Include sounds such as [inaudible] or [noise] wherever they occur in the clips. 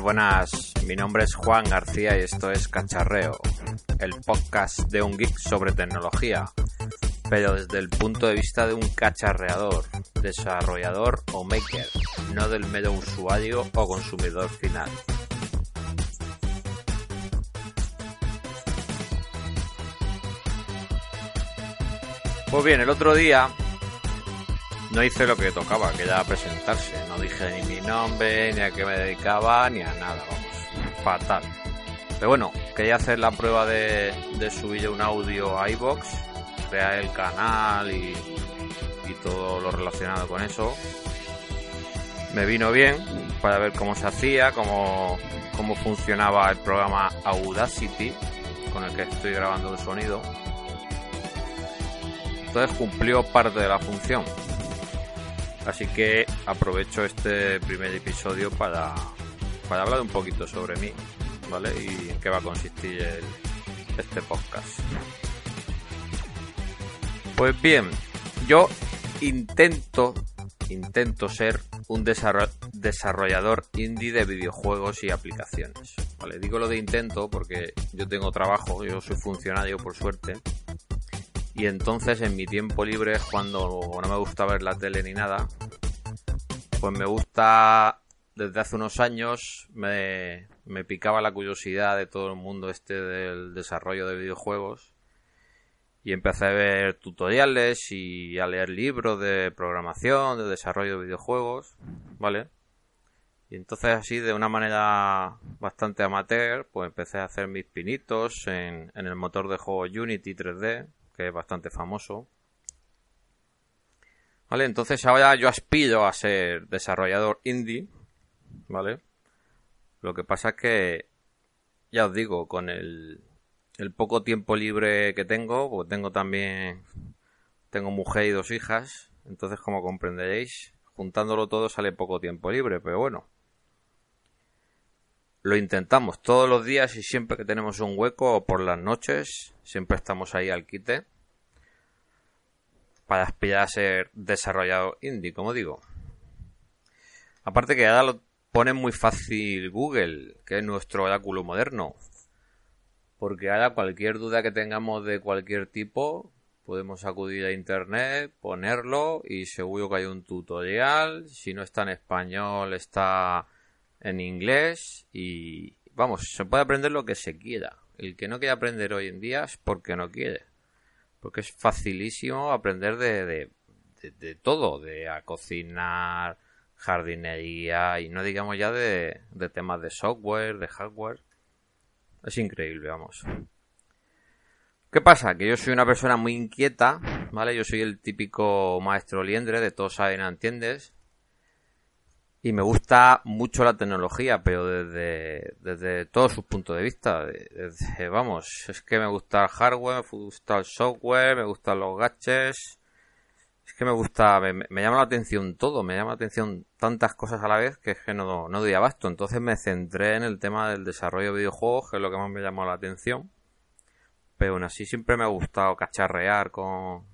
Buenas. Mi nombre es Juan García y esto es Cacharreo, el podcast de un geek sobre tecnología, pero desde el punto de vista de un cacharreador, desarrollador o maker, no del mero usuario o consumidor final. Pues bien, el otro día no hice lo que tocaba, que era presentarse. No dije ni mi nombre, ni a qué me dedicaba, ni a nada, vamos. Fatal. Pero bueno, quería hacer la prueba de, subir un audio a iBox, crear el canal y, y todo lo relacionado con eso. Me vino bien para ver cómo se hacía, cómo, cómo funcionaba el programa Audacity con el que estoy grabando el sonido. Entonces cumplió parte de la función Así que aprovecho este primer episodio para, para hablar un poquito sobre mí, ¿vale? Y en qué va a consistir este podcast. Pues bien, yo intento, intento ser un desarrollador indie de videojuegos y aplicaciones. ¿vale? Digo lo de intento porque yo tengo trabajo, yo soy funcionario por suerte y entonces en mi tiempo libre, cuando no me gusta ver la tele ni nada, pues me gusta, desde hace unos años, me, me picaba la curiosidad de todo el mundo este del desarrollo de videojuegos. Y empecé a ver tutoriales y a leer libros de programación, de desarrollo de videojuegos, ¿vale? Y entonces así, de una manera bastante amateur, pues empecé a hacer mis pinitos en, en el motor de juego Unity 3D, que es bastante famoso. Vale, entonces ahora yo aspiro a ser desarrollador indie, ¿vale? Lo que pasa es que, ya os digo, con el, el poco tiempo libre que tengo, pues tengo también, tengo mujer y dos hijas, entonces como comprenderéis, juntándolo todo sale poco tiempo libre, pero bueno. Lo intentamos todos los días y siempre que tenemos un hueco o por las noches, siempre estamos ahí al quite para aspirar a ser desarrollado indie, como digo. Aparte que ahora lo pone muy fácil Google, que es nuestro oráculo moderno. Porque ahora cualquier duda que tengamos de cualquier tipo, podemos acudir a internet, ponerlo y seguro que hay un tutorial. Si no está en español, está en inglés y vamos, se puede aprender lo que se quiera. El que no quiere aprender hoy en día es porque no quiere. Porque es facilísimo aprender de, de, todo, de a cocinar, jardinería y no digamos ya de, de temas de software, de hardware. Es increíble, vamos. ¿Qué pasa? Que yo soy una persona muy inquieta, ¿vale? Yo soy el típico maestro liendre de todos saben, entiendes. Y me gusta mucho la tecnología, pero desde, desde todos sus puntos de vista. Desde, vamos, es que me gusta el hardware, me gusta el software, me gustan los gadgets. Es que me gusta, me, llama la atención todo, me llama la atención tantas cosas a la vez que es que no, no doy abasto. Entonces me centré en el tema del desarrollo de videojuegos, que es lo que más me llamó la atención. Pero aún así siempre me ha gustado cacharrear con,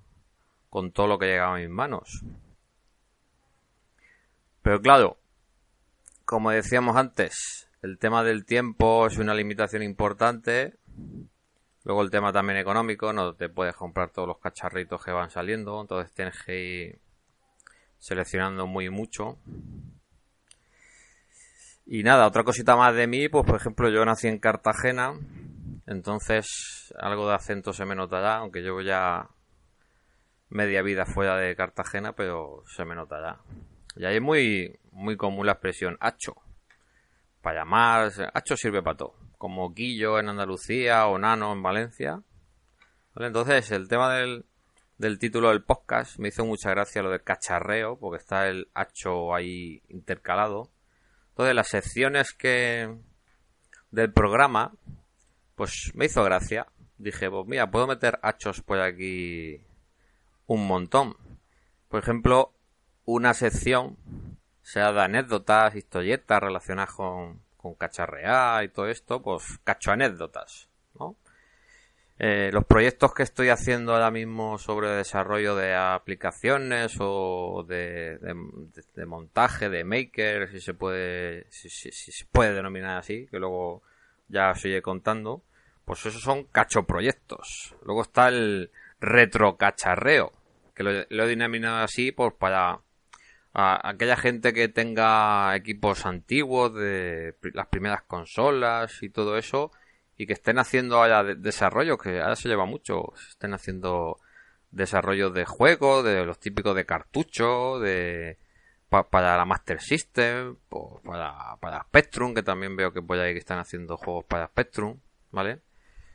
con todo lo que llegaba a mis manos. Pero claro, como decíamos antes, el tema del tiempo es una limitación importante. Luego el tema también económico, no te puedes comprar todos los cacharritos que van saliendo, entonces tienes que ir seleccionando muy mucho. Y nada, otra cosita más de mí, pues por ejemplo yo nací en Cartagena, entonces algo de acento se me notará, aunque llevo ya media vida fuera de Cartagena, pero se me notará. Y ahí es muy, muy común la expresión hacho. Para llamar, hacho sirve para todo. Como Guillo en Andalucía o Nano en Valencia. Entonces, el tema del, del título del podcast me hizo mucha gracia lo de cacharreo, porque está el hacho ahí intercalado. Entonces, las secciones que del programa, pues me hizo gracia. Dije, pues mira, puedo meter hachos por aquí un montón. Por ejemplo, una sección sea de anécdotas, historietas relacionadas con, con cacharrear y todo esto, pues cacho anécdotas. Eh, los proyectos que estoy haciendo ahora mismo sobre desarrollo de aplicaciones o de, montaje, de maker, si se puede, si, se puede denominar así, que luego ya os iré contando, pues esos son cachoproyectos. Luego está el retrocacharreo, que lo, he denominado así pues para aquella gente que tenga equipos antiguos de las primeras consolas y todo eso y que estén haciendo ahora desarrollo, que ahora se lleva mucho, estén haciendo desarrollos de juegos, de los típicos de cartucho, de para la Master System, para, para Spectrum, que también veo que que están haciendo juegos para Spectrum, ¿vale?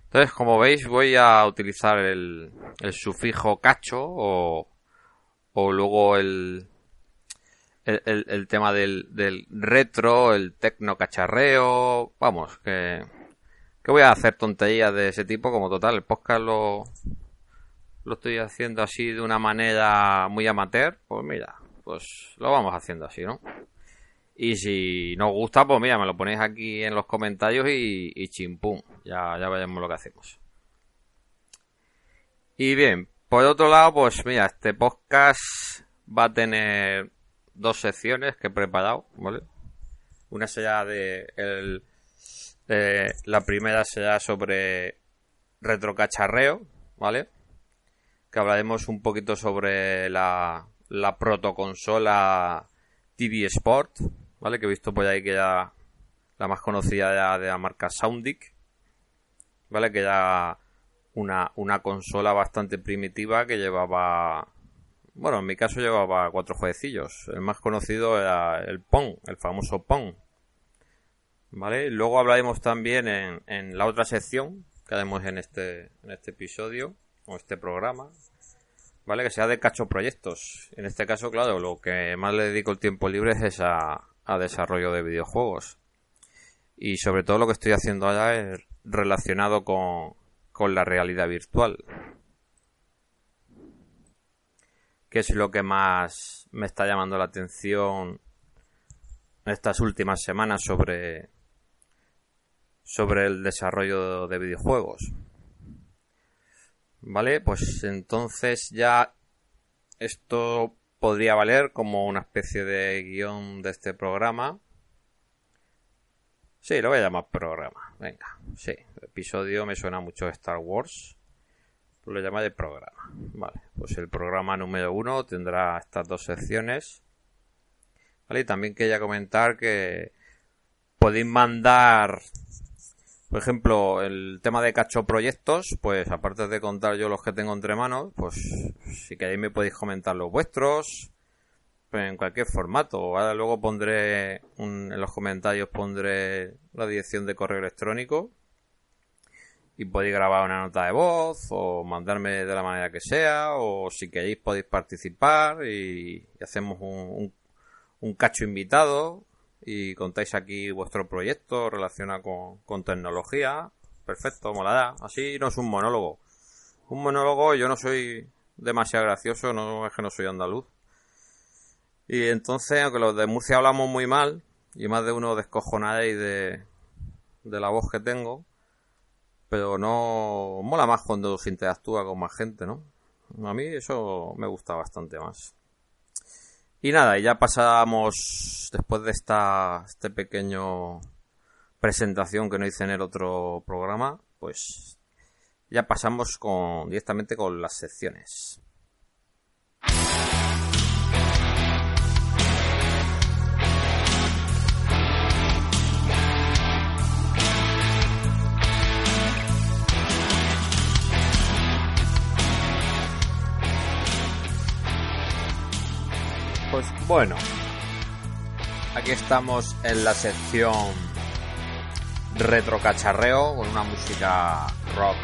Entonces, como veis, voy a utilizar el, el sufijo cacho o, o luego el, el, tema del, retro, el tecno cacharreo, vamos, que que voy a hacer tonterías de ese tipo como total. El podcast lo, lo estoy haciendo así de una manera muy amateur. Pues mira, pues lo vamos haciendo así, ¿no? Y si no os gusta, pues mira, me lo ponéis aquí en los comentarios y, y chimpum. Ya, ya veremos lo que hacemos. Y bien, por otro lado, pues mira, este podcast va a tener dos secciones que he preparado, ¿vale? Una será de el eh, la primera será sobre retrocacharreo, ¿vale? Que hablaremos un poquito sobre la, la protoconsola TV Sport, ¿vale? Que he visto por ahí que ya la más conocida ya de la marca Soundic, ¿vale? Que era una, una consola bastante primitiva que llevaba bueno, en mi caso llevaba cuatro jueguecillos. El más conocido era el Pong, el famoso Pong, ¿Vale? Luego hablaremos también en, en la otra sección que haremos en este, en este episodio o este programa, ¿vale? Que sea de cacho proyectos. En este caso, claro, lo que más le dedico el tiempo libre es a, a desarrollo de videojuegos. Y sobre todo lo que estoy haciendo ahora es relacionado con, con la realidad virtual. Que es lo que más me está llamando la atención estas últimas semanas sobre, sobre el desarrollo de videojuegos. Vale, pues entonces ya esto podría valer como una especie de guion de este programa. Sí, lo voy a llamar programa. Venga, sí, episodio me suena mucho Star Wars. Lo llamaré programa. Vale, pues el programa número uno tendrá estas dos secciones. Vale, y también quería comentar que podéis mandar por ejemplo, el tema de cacho proyectos, pues aparte de contar yo los que tengo entre manos, pues si queréis me podéis comentar los vuestros en cualquier formato. Ahora luego pondré en los comentarios pondré la dirección de correo electrónico y podéis grabar una nota de voz o mandarme de la manera que sea o si queréis podéis participar y, hacemos un, un cacho invitado y contáis aquí vuestro proyecto relacionado con, tecnología. Perfecto, molará. Así no es un monólogo. Un monólogo, yo no soy demasiado gracioso, no es que no soy andaluz. Y entonces, aunque los de Murcia hablamos muy mal, y más de uno descojonaréis de, de la voz que tengo, pero no mola más cuando se interactúa con más gente, ¿no? A mí eso me gusta bastante más. Y nada, ya pasamos después de esta este pequeño presentación que no hice en el otro programa, pues ya pasamos con directamente con las secciones. Pues bueno, aquí estamos en la sección retrocacharreo con una música rock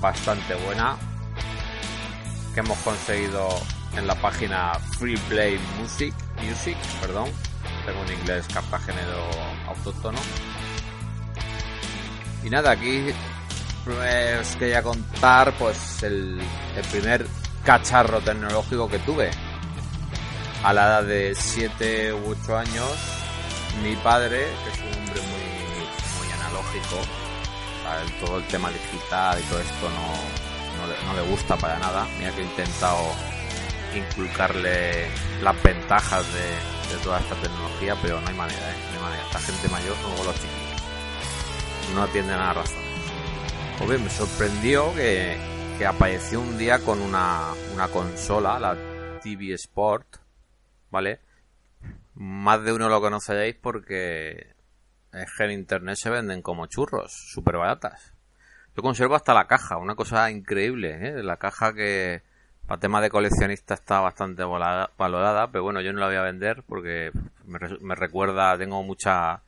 bastante buena que hemos conseguido en la página Free Play Music, Music, perdón, tengo un inglés género autóctono. Y nada, aquí os quería contar pues el primer cacharro tecnológico que tuve. A la edad de 7 u 8 años, mi padre, que es un hombre muy, muy analógico, todo el tema digital y todo esto no, no, le, gusta para nada. Mira que he intentado inculcarle las ventajas de, toda esta tecnología, pero no hay manera, ¿eh? no hay manera. Esta gente mayor, como los chicos, no atienden a la razón. Pues me sorprendió que, que apareció un día con una, una consola, la TV Sport, ¿vale? Más de uno lo conoceréis porque en internet se venden como churros, súper baratas. Yo conservo hasta la caja, una cosa increíble, ¿eh? La caja que para tema de coleccionista está bastante valorada, pero bueno, yo no la voy a vender porque me, recuerda, tengo mucha,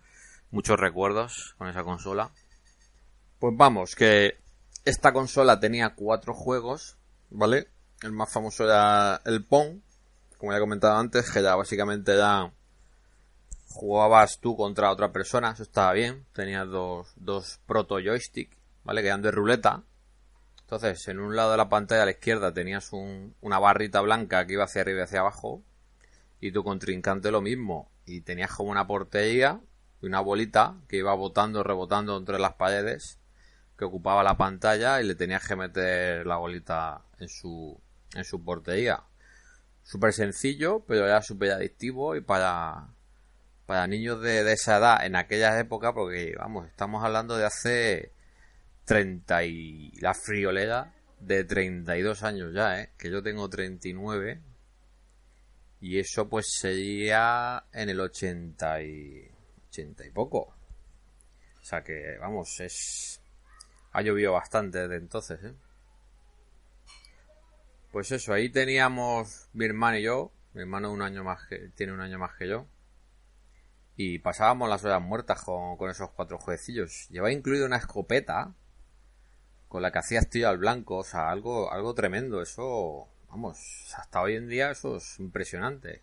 muchos recuerdos con esa consola. Pues vamos, que esta consola tenía cuatro juegos, ¿vale? El más famoso era el Pong, como ya he comentado antes, que ya básicamente era jugabas tú contra otra persona, eso estaba bien. Tenías dos, dos proto joystick, ¿vale? Que eran de ruleta. Entonces, en un lado de la pantalla a la izquierda tenías una barrita blanca que iba hacia arriba y hacia abajo. Y tu contrincante lo mismo. Y tenías como una portería y una bolita que iba botando, rebotando entre las paredes que ocupaba la pantalla y le tenías que meter la bolita en su, en su portería. Súper sencillo, pero era súper adictivo y para, para niños de, esa edad en aquella época, porque vamos, estamos hablando de hace 30 y la friolera de 32 años ya, ¿eh? que yo tengo 39 y eso pues sería en el 80 y 80 y poco. O sea que vamos, es ha llovido bastante desde entonces, ¿eh? Pues eso, ahí teníamos mi hermano y yo, mi hermano un año más que tiene un año más que yo y pasábamos las horas muertas con, con esos cuatro jueguecillos. Llevaba incluido una escopeta con la que hacías tiro al blanco, o sea, algo, algo tremendo. Eso, vamos, hasta hoy en día eso es impresionante.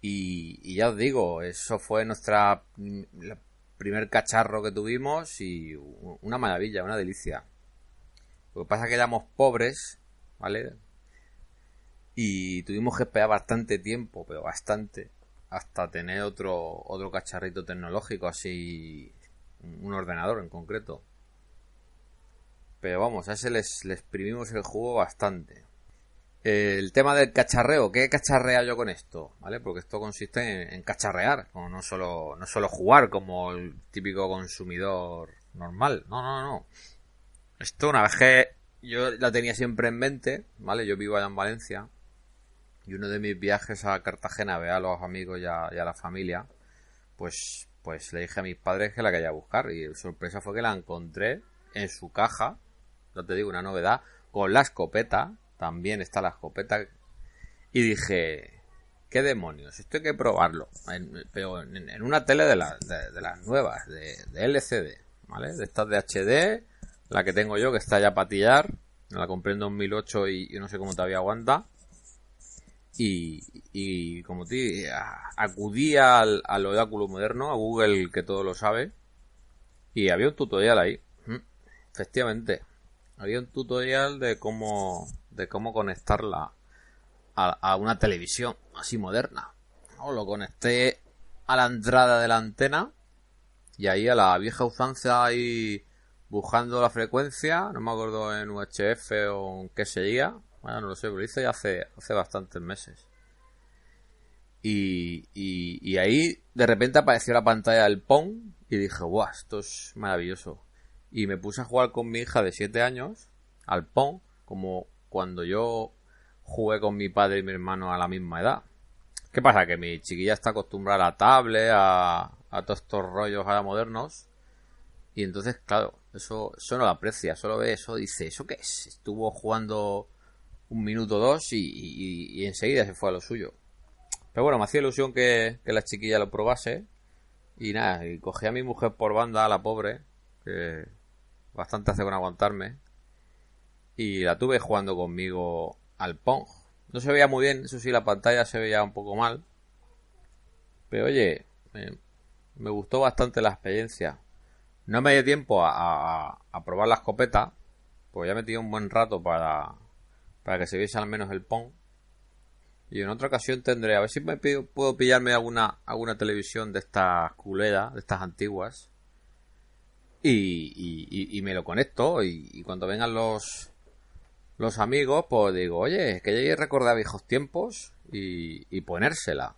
Y, y ya os digo, eso fue nuestra primer cacharro que tuvimos y una maravilla, una delicia. Lo que pasa es que éramos pobres, ¿vale? Y tuvimos que esperar bastante tiempo, pero bastante, hasta tener otro, otro cacharrito tecnológico, así un ordenador en concreto. Pero vamos, a ese les, les exprimimos el juego bastante. El tema del cacharreo, ¿qué cacharrea yo con esto? ¿Vale? Porque esto consiste en, cacharrear, no solo, no solo jugar como el típico consumidor normal. No, no, no. Esto una vez que yo la tenía siempre en mente, ¿vale? Yo vivo allá en Valencia y uno de mis viajes a Cartagena, ve a los amigos y a, la familia, pues, pues le dije a mis padres que la quería buscar. Y sorpresa fue que la encontré en su caja, no te digo una novedad, con la escopeta, también está la escopeta. Y dije, ¿qué demonios? Esto hay que probarlo. pero en, una tele de, de, las nuevas, de, LCD, ¿vale? De estas de HD, la que tengo yo, que está ya para tillar. La compré en 2008 y, y no sé cómo todavía aguanta. Y, y como te acudí al, al, oráculo moderno, a Google que todo lo sabe, y había un tutorial ahí. Mm, efectivamente, había un tutorial de cómo, de cómo conectarla a, una televisión así moderna. lo conecté a la entrada de la antena y ahí a la vieja usanza ahí buscando la frecuencia, no me acuerdo en UHF o en qué sería, bueno, no lo sé, pero lo hice hace, hace bastantes meses. Y, y, ahí de repente apareció la pantalla del Pong y dije, guau, esto es maravilloso. Y me puse a jugar con mi hija de 7 años al Pong, como cuando yo jugué con mi padre y mi hermano a la misma edad. ¿Qué pasa? Que mi chiquilla está acostumbrada a la tablet, a, a todos estos rollos ahora modernos. Y entonces, claro, eso, eso no lo aprecia, solo ve eso, dice, ¿eso qué es? Estuvo jugando un minuto o dos y, enseguida se fue a lo suyo. Pero bueno, me hacía ilusión que, la chiquilla lo probase. Y nada, y cogí a mi mujer por banda, a la pobre, que bastante hace con aguantarme. Y la tuve jugando conmigo al Pong. No se veía muy bien, eso sí, la pantalla se veía un poco mal. Pero oye, me, gustó bastante la experiencia. No me dio tiempo a, a probar la escopeta, pues ya me tiré un buen rato para, para que se viese al menos el Pong. Y en otra ocasión tendré, a ver si me puedo pillarme alguna, alguna televisión de estas culeras, de estas antiguas. y, y, me lo conecto y, cuando vengan los los amigos, pues digo, oye, que ya recordar viejos tiempos y, ponérsela,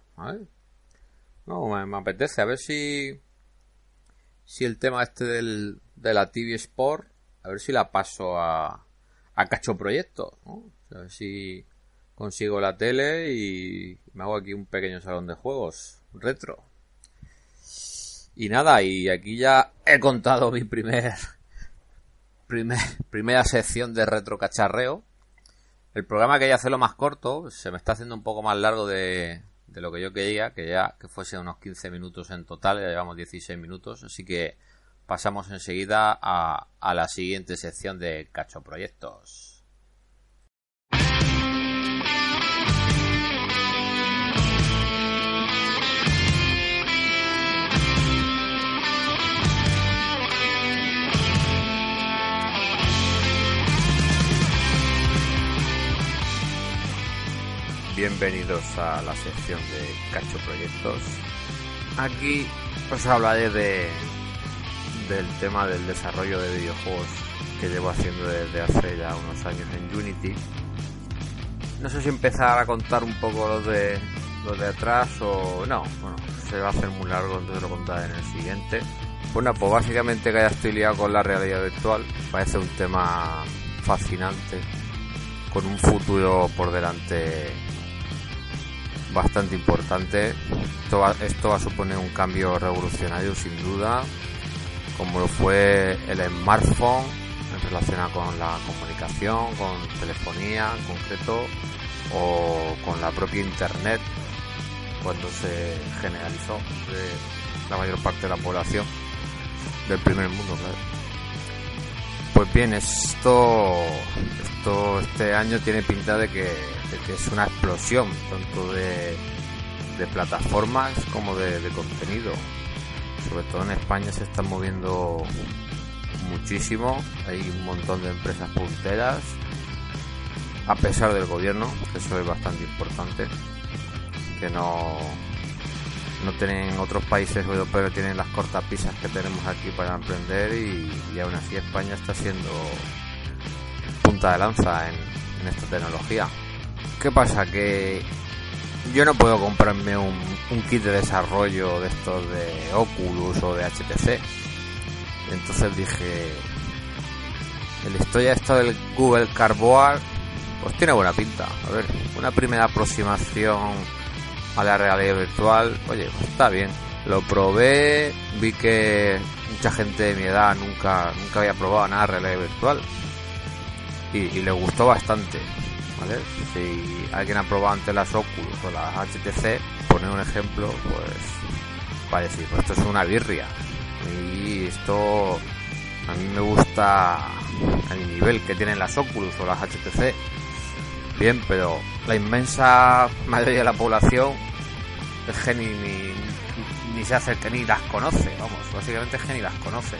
No, me, apetece, a ver si si el tema este del, de la TV Sport, a ver si la paso a, a Cacho Proyecto, ¿no? a ver si consigo la tele y me hago aquí un pequeño salón de juegos retro. Y nada, y aquí ya he contado mi primer, [laughs] primer primera sección de retro cacharreo. El programa quería hacerlo más corto, se me está haciendo un poco más largo de, de lo que yo quería, que ya que fuese unos 15 minutos en total, ya llevamos 16 minutos, así que pasamos enseguida a, a la siguiente sección de Cacho Proyectos. Bienvenidos a la sección de Cacho Proyectos. Aquí os hablaré de del tema del desarrollo de videojuegos que llevo haciendo desde hace ya unos años en Unity. No sé si empezar a contar un poco lo de lo de atrás o no, bueno, se va a hacer muy largo, entonces lo contaré en el siguiente. Bueno, pues básicamente que ya estoy liado con la realidad virtual, parece un tema fascinante, con un futuro por delante bastante importante. Esto va, a suponer un cambio revolucionario sin duda, como lo fue el smartphone en relación con la comunicación, con telefonía en concreto, o con la propia internet cuando se generalizó de la mayor parte de la población del primer mundo, Pues bien, esto, esto este año tiene pinta de que es una explosión tanto de, de plataformas como de, contenido. Sobre todo en España se están moviendo muchísimo, hay un montón de empresas punteras, a pesar del gobierno, que eso es bastante importante, que no, no tienen otros países europeos tienen las cortapisas que tenemos aquí para emprender y, aún así España está siendo punta de lanza en esta tecnología. ¿Qué pasa? Que yo no puedo comprarme un, kit de desarrollo de estos de Oculus o de HTC. Entonces dije, el historia esto del Google Cardboard, pues tiene buena pinta. A ver, una primera aproximación a la realidad virtual, oye, está bien. Lo probé, vi que mucha gente de mi edad nunca, nunca había probado nada de realidad virtual. Y, le gustó bastante. Si alguien ha probado antes las Oculus o las HTC, poner un ejemplo, pues va a decir, pues esto es una birria. Y esto a mí me gusta el nivel que tienen las Oculus o las HTC. Bien, pero la inmensa mayoría de la población es que ni, ni, se hace ni las conoce, vamos, básicamente es que las conoce.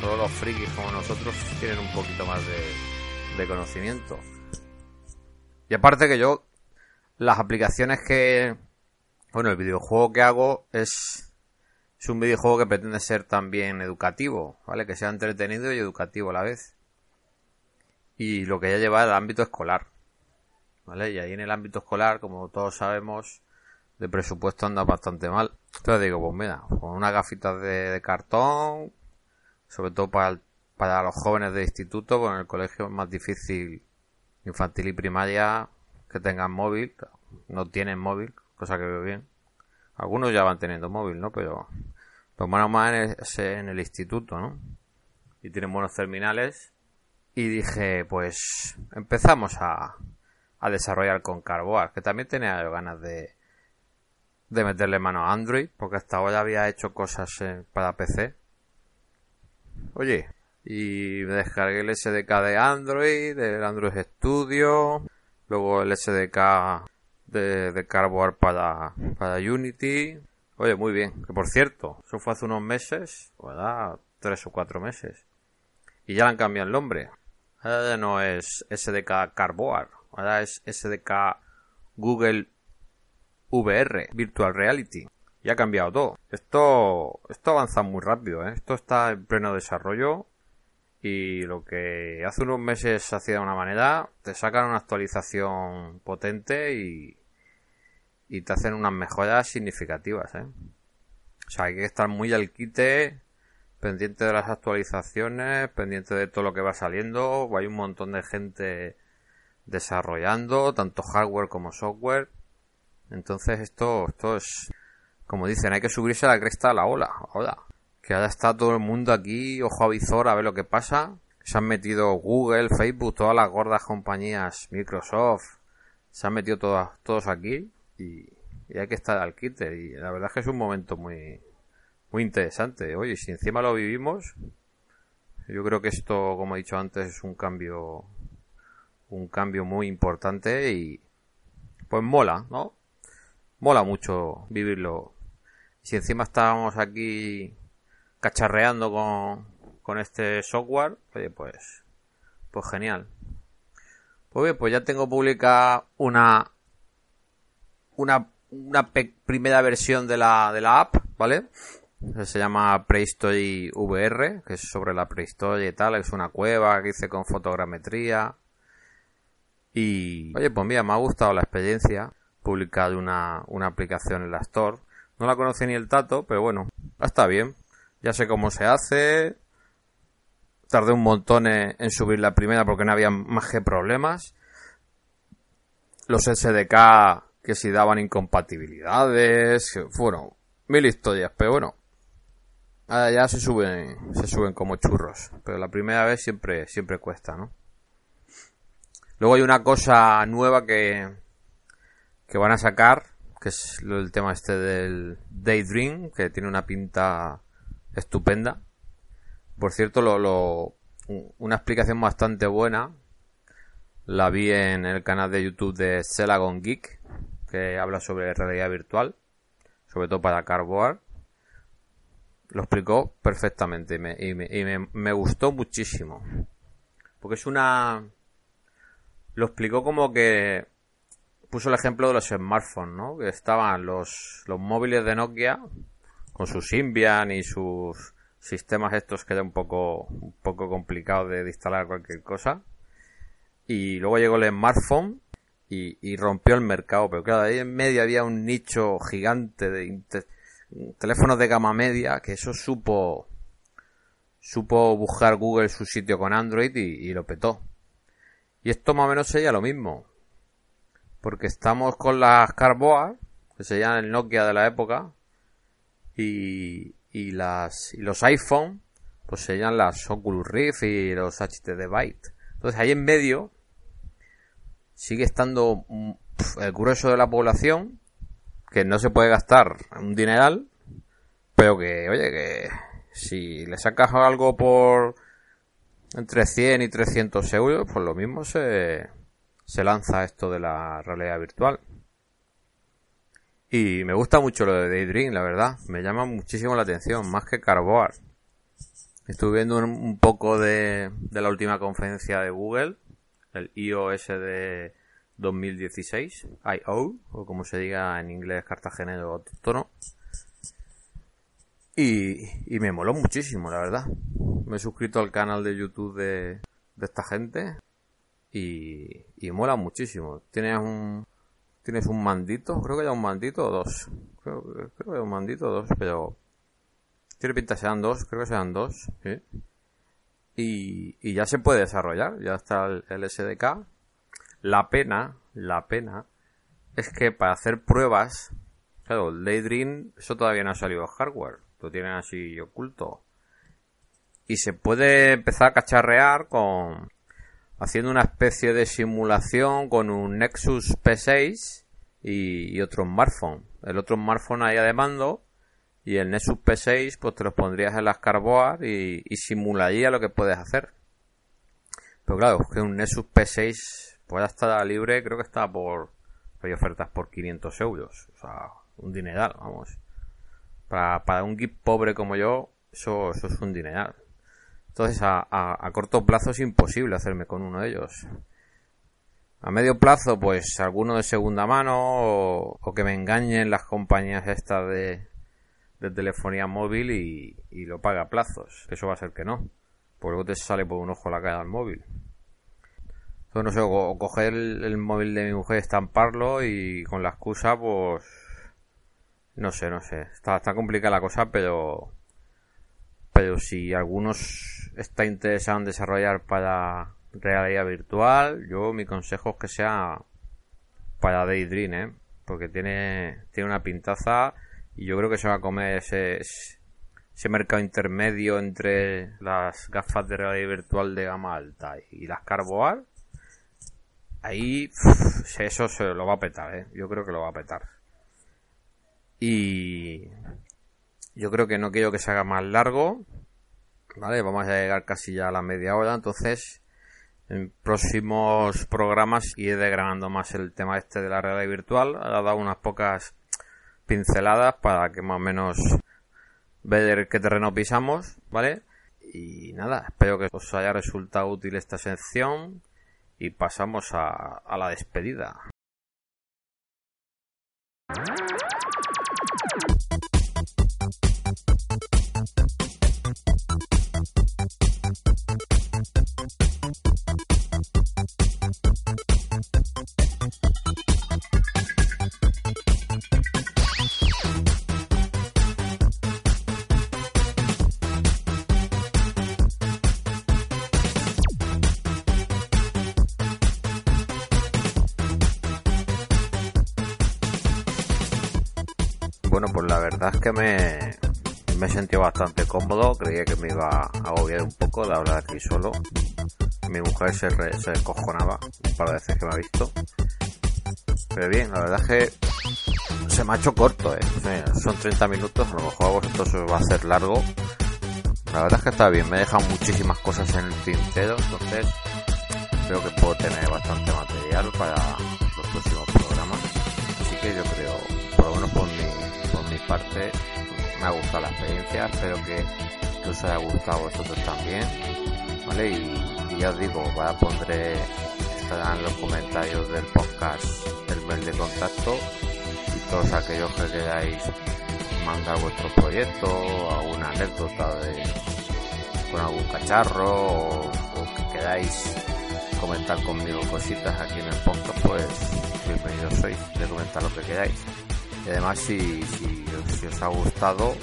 Solo los frikis como nosotros tienen un poquito más de, de conocimiento. Y aparte que yo, las aplicaciones que... Bueno, el videojuego que hago es... Es un videojuego que pretende ser también educativo, ¿vale? Que sea entretenido y educativo a la vez. Y lo que ya lleva al ámbito escolar. ¿Vale? Y ahí en el ámbito escolar, como todos sabemos, de presupuesto anda bastante mal. Entonces digo, pues mira, con unas gafitas de, cartón, sobre todo para, para los jóvenes de instituto, con el colegio es más difícil infantil y primaria que tengan móvil, no tienen móvil, cosa que veo bien. Algunos ya van teniendo móvil, ¿no? Pero lo malo más es en el instituto, ¿no? Y tienen buenos terminales. Y dije, pues empezamos a, a desarrollar con Carboard, que también tenía ganas de, de meterle mano a Android, porque hasta ahora había hecho cosas para PC. Oye, y me descargué el SDK de Android, del Android Studio, luego el SDK de, de Cardboard para, para Unity. Oye, muy bien. Que por cierto, eso fue hace unos meses, ¿verdad? Tres o cuatro meses. Y ya le han cambiado el nombre. Ya no es SDK Cardboard, ahora es SDK Google VR, Virtual Reality. y ha cambiado todo. Esto, esto avanza muy rápido, ¿eh? Esto está en pleno desarrollo y lo que hace unos meses se hacía de una manera, te sacan una actualización potente y, y te hacen unas mejoras significativas, ¿eh? O sea, hay que estar muy al quite, pendiente de las actualizaciones, pendiente de todo lo que va saliendo. Hay un montón de gente desarrollando, tanto hardware como software. Entonces esto, esto es, como dicen, hay que subirse a la cresta a la ola. Hola. Que ahora está todo el mundo aquí, ojo a visor, a ver lo que pasa. Se han metido Google, Facebook, todas las gordas compañías, Microsoft, se han metido todas, todos aquí y, hay que estar al quite. Y la verdad es que es un momento muy, muy interesante. Oye, si encima lo vivimos, yo creo que esto, como he dicho antes, es un cambio, un cambio muy importante y pues mola, ¿no? Mola mucho vivirlo. Si encima estábamos aquí cacharreando con, con este software, oye, pues, pues genial. Pues bien, pues ya tengo publicada una, una, una primera versión de la, de la app, ¿vale? Se llama Prehistory VR, que es sobre la prehistoria y tal. Es una cueva que hice con fotogrametría. Y, oye, pues mira, me ha gustado la experiencia. Publicado una, una aplicación en la Store. No la conocí ni el tato, pero bueno, está bien. Ya sé cómo se hace. Tardé un montón en, subir la primera porque no había más que problemas. Los SDK que si daban incompatibilidades. Fueron mil historias, pero bueno, Ahora ya se suben, se suben como churros. Pero la primera vez siempre, siempre cuesta, ¿no? Luego hay una cosa nueva que, que van a sacar, que es el tema este del Daydream, que tiene una pinta estupenda. Por cierto, una explicación bastante buena la vi en el canal de YouTube de Celagon Geek, que habla sobre realidad virtual, sobre todo para Cardboard lo explicó perfectamente y, me, me, gustó muchísimo. Porque es una... Lo explicó como que puso el ejemplo de los smartphones, ¿no? Que estaban los, los móviles de Nokia con su Symbian y sus sistemas estos que era un poco, un poco complicado de, instalar cualquier cosa. Y luego llegó el smartphone y, y, rompió el mercado. Pero claro, ahí en medio había un nicho gigante de, teléfonos de gama media, que eso supo, supo buscar Google su sitio con Android y, lo petó. Y esto más o menos sería lo mismo. Porque estamos con las Carboa, que serían el Nokia de la época, y, y las, y los iPhone, pues serían las Oculus Rift y los HTC Byte. Entonces ahí en medio sigue estando mm, el grueso de la población que no se puede gastar un dineral, pero que, oye, que si le sacas algo por entre 100 y 300 euros, pues lo mismo se, se lanza esto de la realidad virtual. Y me gusta mucho lo de Daydream, la verdad. Me llama muchísimo la atención, más que Carboard. Estuve viendo un, poco de, de la última conferencia de Google, el iOS de 2016, I.O., o como se diga en inglés cartagenero tono. Y, y me moló muchísimo, la verdad. Me he suscrito al canal de YouTube de, de esta gente y, y mola muchísimo. Tienes un, tienes un mandito, creo que hay un mandito o dos. Creo, creo que hay un mandito o dos, pero tiene pinta sean dos, creo que sean dos. Y, y ya se puede desarrollar, ya está el, el SDK la pena, la pena, es que para hacer pruebas, claro, el Daydream, eso todavía no ha salido hardware, lo tienen así oculto. Y se puede empezar a cacharrear con, haciendo una especie de simulación con un Nexus P6 y, otro smartphone. El otro smartphone ahí de mando y el Nexus P6 pues te los pondrías en las Carboard y, y simularía lo que puedes hacer. Pero claro, es que un Nexus P6 pues estar libre, creo que está por. Hay ofertas por 500 euros. O sea, un dineral, vamos. Para, para un geek pobre como yo, eso, eso es un dineral. Entonces, a, a, corto plazo es imposible hacerme con uno de ellos. A medio plazo, pues alguno de segunda mano o, que me engañen las compañías estas de, de telefonía móvil y, y lo paga a plazos. Eso va a ser que no. Porque luego te sale por un ojo la cara al móvil. Entonces, no sé, o, coger el, móvil de mi mujer, estamparlo y con la excusa, pues. No sé, no sé. Está, está complicada la cosa, pero. Pero si algunos está interesado en desarrollar para realidad virtual, yo mi consejo es que sea para Daydream, ¿eh? Porque tiene, tiene una pintaza y yo creo que se va a comer ese, ese mercado intermedio entre las gafas de realidad virtual de gama alta y las Carboar. Ahí eso se lo va a petar, ¿eh? Yo creo que lo va a petar. Y yo creo que no quiero que se haga más largo. Vale, vamos a llegar casi ya a la media hora, entonces en próximos programas iré degradando más el tema este de la realidad virtual. Ha dado unas pocas pinceladas para que más o menos ver qué terreno pisamos, ¿vale? Y nada, espero que os haya resultado útil esta sección y pasamos a, a la despedida. La verdad es que me, me he sentido bastante cómodo, creía que me iba a agobiar un poco de hablar aquí solo. Mi mujer se, re, se descojonaba un par de veces que me ha visto. Pero bien, la verdad es que se me ha hecho corto, ¿eh? son 30 minutos, a lo mejor a vosotros os va a hacer largo. La verdad es que está bien, me he dejado muchísimas cosas en el tintero, entonces creo que puedo tener bastante material para los próximos programas. Así que yo creo, por lo menos por parte, me ha gustado la experiencia, espero que, os haya gustado a vosotros también, ¿vale? Y, ya os digo, a pondré, estarán los comentarios del podcast el mail de contacto y todos aquellos que queráis mandar vuestro proyecto, alguna anécdota de con algún cacharro o, que queráis comentar conmigo cositas aquí en el podcast, pues bienvenidos sois de comentar lo que queráis. Y además, si, si, os ha gustado,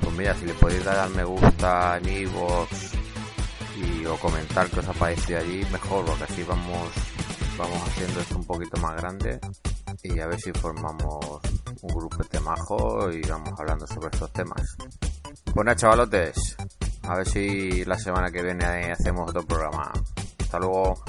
pues mira, si le podéis dar me gusta en iVoox y o comentar que os ha parecido allí, mejor, porque así vamos, vamos haciendo esto un poquito más grande y a ver si formamos un grupo de majo y vamos hablando sobre estos temas. Buenas chavalotes, a ver si la semana que viene hacemos otro programa. Hasta luego.